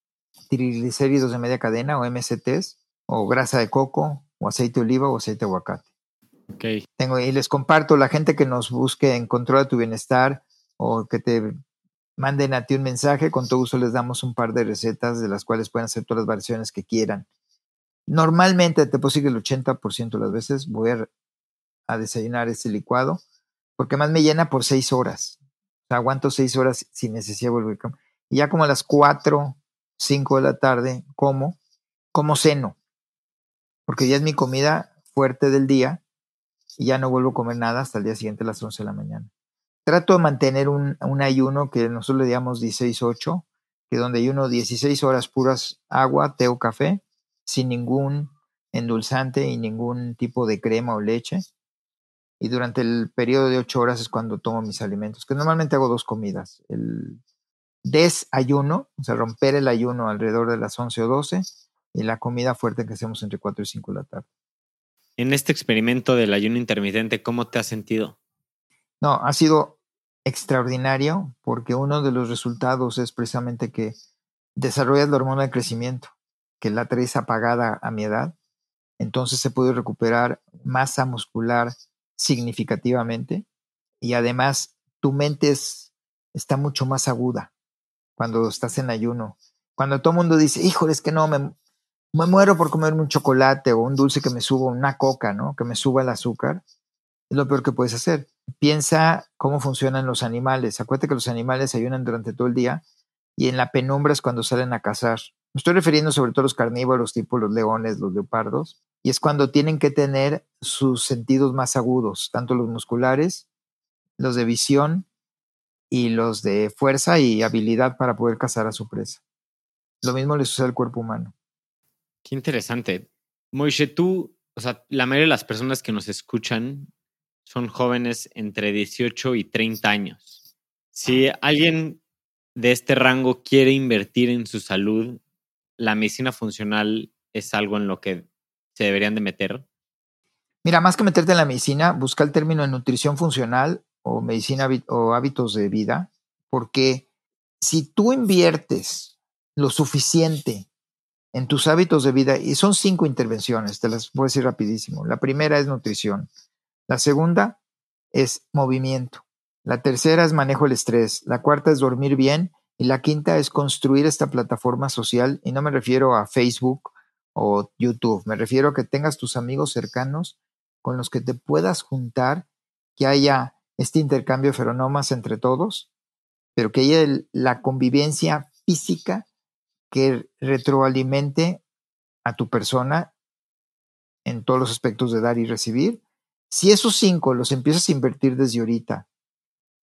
triglicéridos de media cadena o MCTs, o grasa de coco, o aceite de oliva o aceite de aguacate. Okay. Tengo, y les comparto la gente que nos busque en control de tu bienestar o que te manden a ti un mensaje, con todo gusto les damos un par de recetas de las cuales pueden hacer todas las variaciones que quieran. Normalmente te puedo decir que el 80% de las veces voy a, desayunar este licuado porque más me llena por seis horas. Aguanto seis horas sin necesidad de volver. Y ya como a las 4, 5 de la tarde como, como seno porque ya es mi comida fuerte del día y ya no vuelvo a comer nada hasta el día siguiente a las 11 de la mañana. Trato de mantener un, ayuno que nosotros le llamamos 16-8, que donde ayuno 16 horas puras agua, té o café, sin ningún endulzante y ningún tipo de crema o leche. Y durante el periodo de 8 horas es cuando tomo mis alimentos, que normalmente hago dos comidas. El desayuno, o sea, romper el ayuno alrededor de las 11 o 12 y la comida fuerte que hacemos entre 4 y 5 de la tarde. En este experimento del ayuno intermitente, ¿cómo te has sentido? No, ha sido extraordinario porque uno de los resultados es precisamente que desarrollas la hormona de crecimiento, que la traes apagada a mi edad, entonces se puede recuperar masa muscular significativamente y además tu mente está mucho más aguda cuando estás en ayuno. Cuando todo el mundo dice, híjole, es que no, me, me muero por comerme un chocolate o un dulce que me suba, una coca, ¿no? Que me suba el azúcar. Es lo peor que puedes hacer. Piensa cómo funcionan los animales. Acuérdate que los animales ayunan durante todo el día y en la penumbra es cuando salen a cazar. Me estoy refiriendo sobre todo a los carnívoros, tipo los leones, los leopardos, y es cuando tienen que tener sus sentidos más agudos, tanto los musculares, los de visión y los de fuerza y habilidad para poder cazar a su presa. Lo mismo le sucede al cuerpo humano. Qué interesante. Moishe, tú, o sea, la mayoría de las personas que nos escuchan son jóvenes entre 18 y 30 años. Si alguien de este rango quiere invertir en su salud, la medicina funcional es algo en lo que se deberían de meter. Mira, más que meterte en la medicina, busca el término de nutrición funcional o medicina o hábitos de vida, porque si tú inviertes lo suficiente en tus hábitos de vida, y son cinco intervenciones, te las a decir rapidísimo. La primera es nutrición, la segunda es movimiento, la tercera es manejo del estrés, la cuarta es dormir bien y la quinta es construir esta plataforma social, y no me refiero a Facebook o YouTube, me refiero a que tengas tus amigos cercanos con los que te puedas juntar, que haya este intercambio de feronomas entre todos, pero que haya la convivencia física que retroalimente a tu persona en todos los aspectos de dar y recibir. Si esos cinco los empiezas a invertir desde ahorita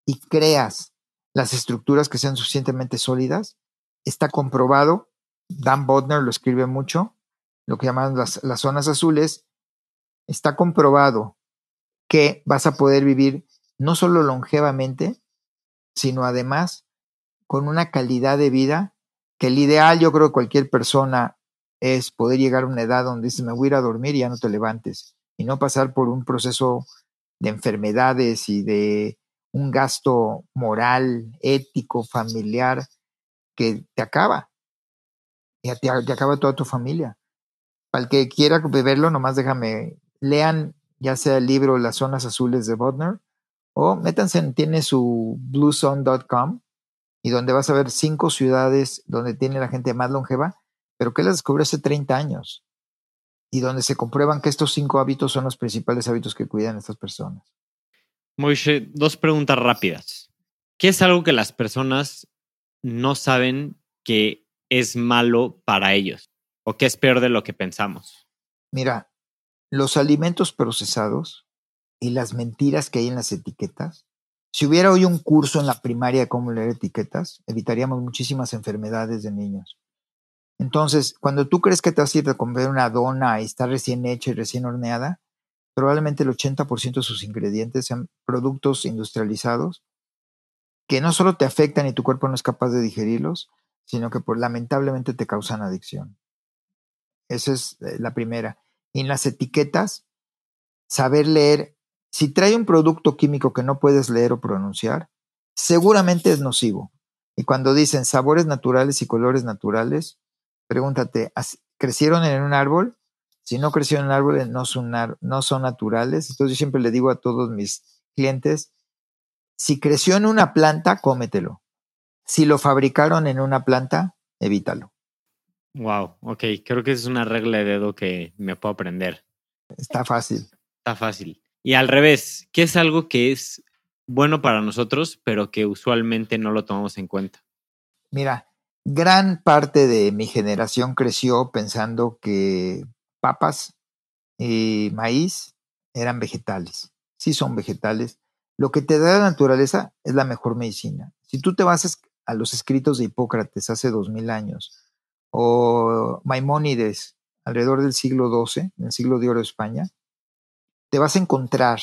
y creas las estructuras que sean suficientemente sólidas, está comprobado, Dan Bodner lo escribe mucho, lo que llaman las, las zonas azules, está comprobado que vas a poder vivir no solo longevamente, sino además con una calidad de vida que el ideal, yo creo que cualquier persona es poder llegar a una edad donde dices, me voy a ir a dormir y ya no te levantes, y no pasar por un proceso de enfermedades y de un gasto moral, ético, familiar, que te acaba. Y te, acaba toda tu familia. Para el que quiera beberlo, nomás déjame, lean ya sea el libro Las Zonas Azules de Bodner, o métanse en, tiene su bluezone.com y donde vas a ver cinco ciudades donde tiene la gente más longeva, pero que las descubrió hace 30 años y donde se comprueban que estos cinco hábitos son los principales hábitos que cuidan estas personas. Moishe, dos preguntas rápidas. ¿Qué es algo que las personas no saben que es malo para ellos o que es peor de lo que pensamos? Mira, los alimentos procesados y las mentiras que hay en las etiquetas. Si hubiera hoy un curso en la primaria de cómo leer etiquetas, evitaríamos muchísimas enfermedades de niños. Entonces, cuando tú crees que te vas a ir a comer una dona y está recién hecha y recién horneada, probablemente el 80% de sus ingredientes sean productos industrializados que no solo te afectan y tu cuerpo no es capaz de digerirlos, sino que por, lamentablemente te causan adicción. Esa es eh, la primera. Y en las etiquetas, saber leer si trae un producto químico que no puedes leer o pronunciar, seguramente es nocivo. Y cuando dicen sabores naturales y colores naturales, pregúntate, ¿crecieron en un árbol? Si no crecieron en árboles, no son, no son naturales. Entonces yo siempre le digo a todos mis clientes, si creció en una planta, cómetelo. Si lo fabricaron en una planta, evítalo. Wow, ok, creo que es una regla de dedo que me puedo aprender. Está fácil. Está fácil. Y al revés, ¿qué es algo que es bueno para nosotros, pero que usualmente no lo tomamos en cuenta? Mira, gran parte de mi generación creció pensando que papas y maíz eran vegetales. Sí son vegetales. Lo que te da la naturaleza es la mejor medicina. Si tú te vas a los escritos de Hipócrates hace dos mil años, o Maimónides alrededor del siglo XII, en el siglo de oro de España, te vas a encontrar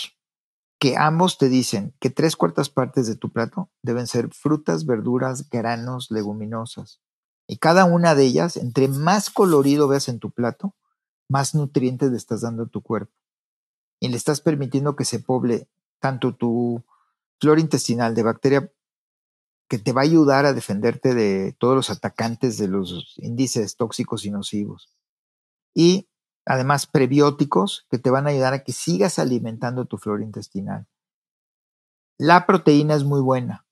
que ambos te dicen que tres cuartas partes de tu plato deben ser frutas, verduras, granos, leguminosas. Y cada una de ellas, entre más colorido veas en tu plato, más nutrientes le estás dando a tu cuerpo. Y le estás permitiendo que se poble tanto tu flora intestinal de bacteria que te va a ayudar a defenderte de todos los atacantes de los índices tóxicos y nocivos. Y además prebióticos que te van a ayudar a que sigas alimentando tu flora intestinal. La proteína es muy buena,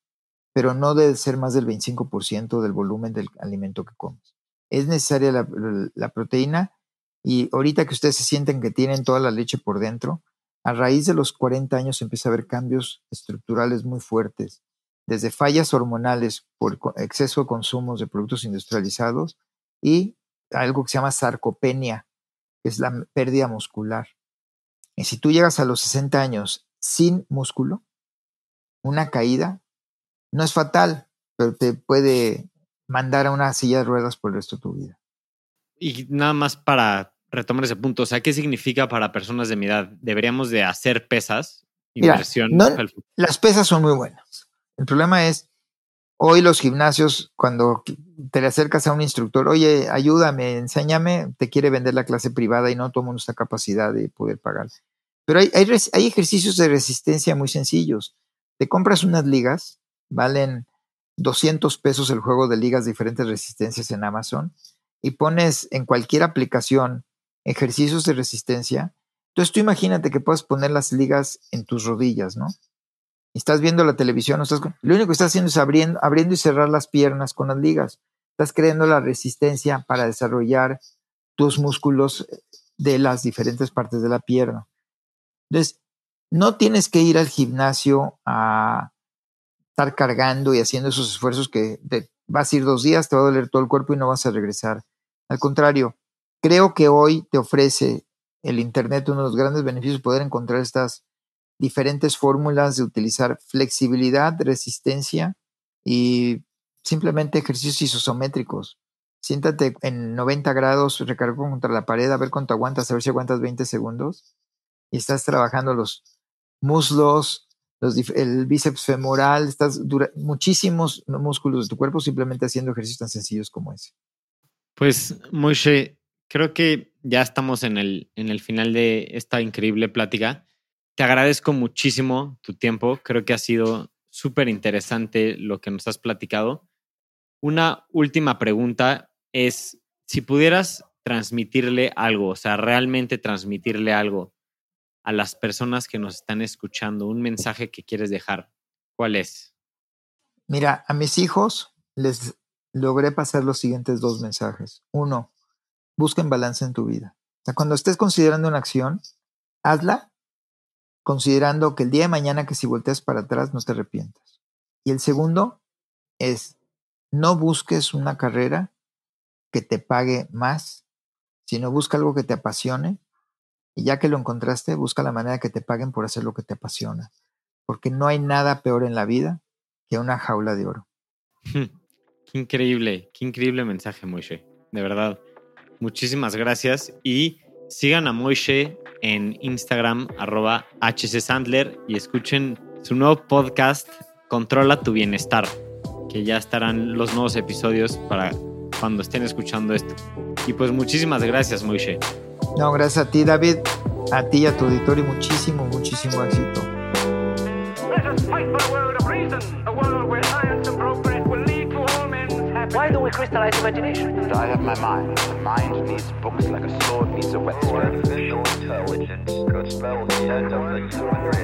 pero no debe ser más del 25% del volumen del alimento que comes. Es necesaria la, proteína y ahorita que ustedes se sienten que tienen toda la leche por dentro, a raíz de los 40 años empieza a haber cambios estructurales muy fuertes, desde fallas hormonales por exceso de consumos de productos industrializados y algo que se llama sarcopenia, es la pérdida muscular. Y si tú llegas a los 60 años sin músculo, una caída No es fatal, pero te puede mandar a una silla de ruedas por el resto de tu vida. Y nada más para retomar ese punto, o sea, ¿qué significa para personas de mi edad? ¿Deberíamos de hacer pesas? Inversión. las pesas son muy buenas. El problema es, hoy los gimnasios, cuando te le acercas a un instructor, oye, ayúdame, enséñame, te quiere vender la clase privada y no todo el mundo está capacidad de poder pagar. Pero hay, hay ejercicios de resistencia muy sencillos. Te compras unas ligas, valen 200 pesos el juego de ligas de diferentes resistencias en Amazon y pones en cualquier aplicación ejercicios de resistencia. Entonces tú imagínate que puedes poner las ligas en tus rodillas, ¿no? estás viendo la televisión, lo único que estás haciendo es abriendo, abriendo y cerrar las piernas con las ligas. Estás creando la resistencia para desarrollar tus músculos de las diferentes partes de la pierna. Entonces, no tienes que ir al gimnasio a estar cargando y haciendo esos esfuerzos que vas a ir dos días, te va a doler todo el cuerpo y no vas a regresar. Al contrario, creo que hoy te ofrece el Internet uno de los grandes beneficios poder encontrar estas diferentes fórmulas de utilizar flexibilidad, resistencia y simplemente ejercicios isométricos. Siéntate en 90 grados, recargo contra la pared, a ver cuánto aguantas, a ver si aguantas 20 segundos. Y estás trabajando los muslos, el bíceps femoral, muchísimos músculos de tu cuerpo simplemente haciendo ejercicios tan sencillos como ese. Pues, Moshe, creo que ya estamos en el, en el final de esta increíble plática. Te agradezco muchísimo tu tiempo. Creo que ha sido súper interesante lo que nos has platicado. Una última pregunta es, si pudieras transmitirle algo, o sea, realmente transmitirle algo a las personas que nos están escuchando, un mensaje que quieres dejar, ¿cuál es? Mira, a mis hijos les logré pasar los siguientes dos mensajes. Uno, busquen balance en tu vida. O sea, cuando estés considerando una acción, hazla considerando que el día de mañana que si volteas para atrás no te arrepientas. Y el segundo es, no busques una carrera que te pague más, sino busca algo que te apasione y ya que lo encontraste, busca la manera que te paguen por hacer lo que te apasiona. Porque no hay nada peor en la vida que una jaula de oro. Qué increíble, qué increíble mensaje, Moishe. De verdad. Muchísimas gracias y sigan a Moishe en Instagram, arroba hcsandler y escuchen su nuevo podcast, Controla tu Bienestar, que ya estarán los nuevos episodios para cuando estén escuchando esto. Y pues muchísimas gracias, Moishe. No, gracias a ti, David, a ti y a tu auditorio, muchísimo, muchísimo éxito. Why don't we crystallize imagination? I have my mind. The mind needs books like a sword needs a whetstone. Artificial intelligence could spell the end of the human race.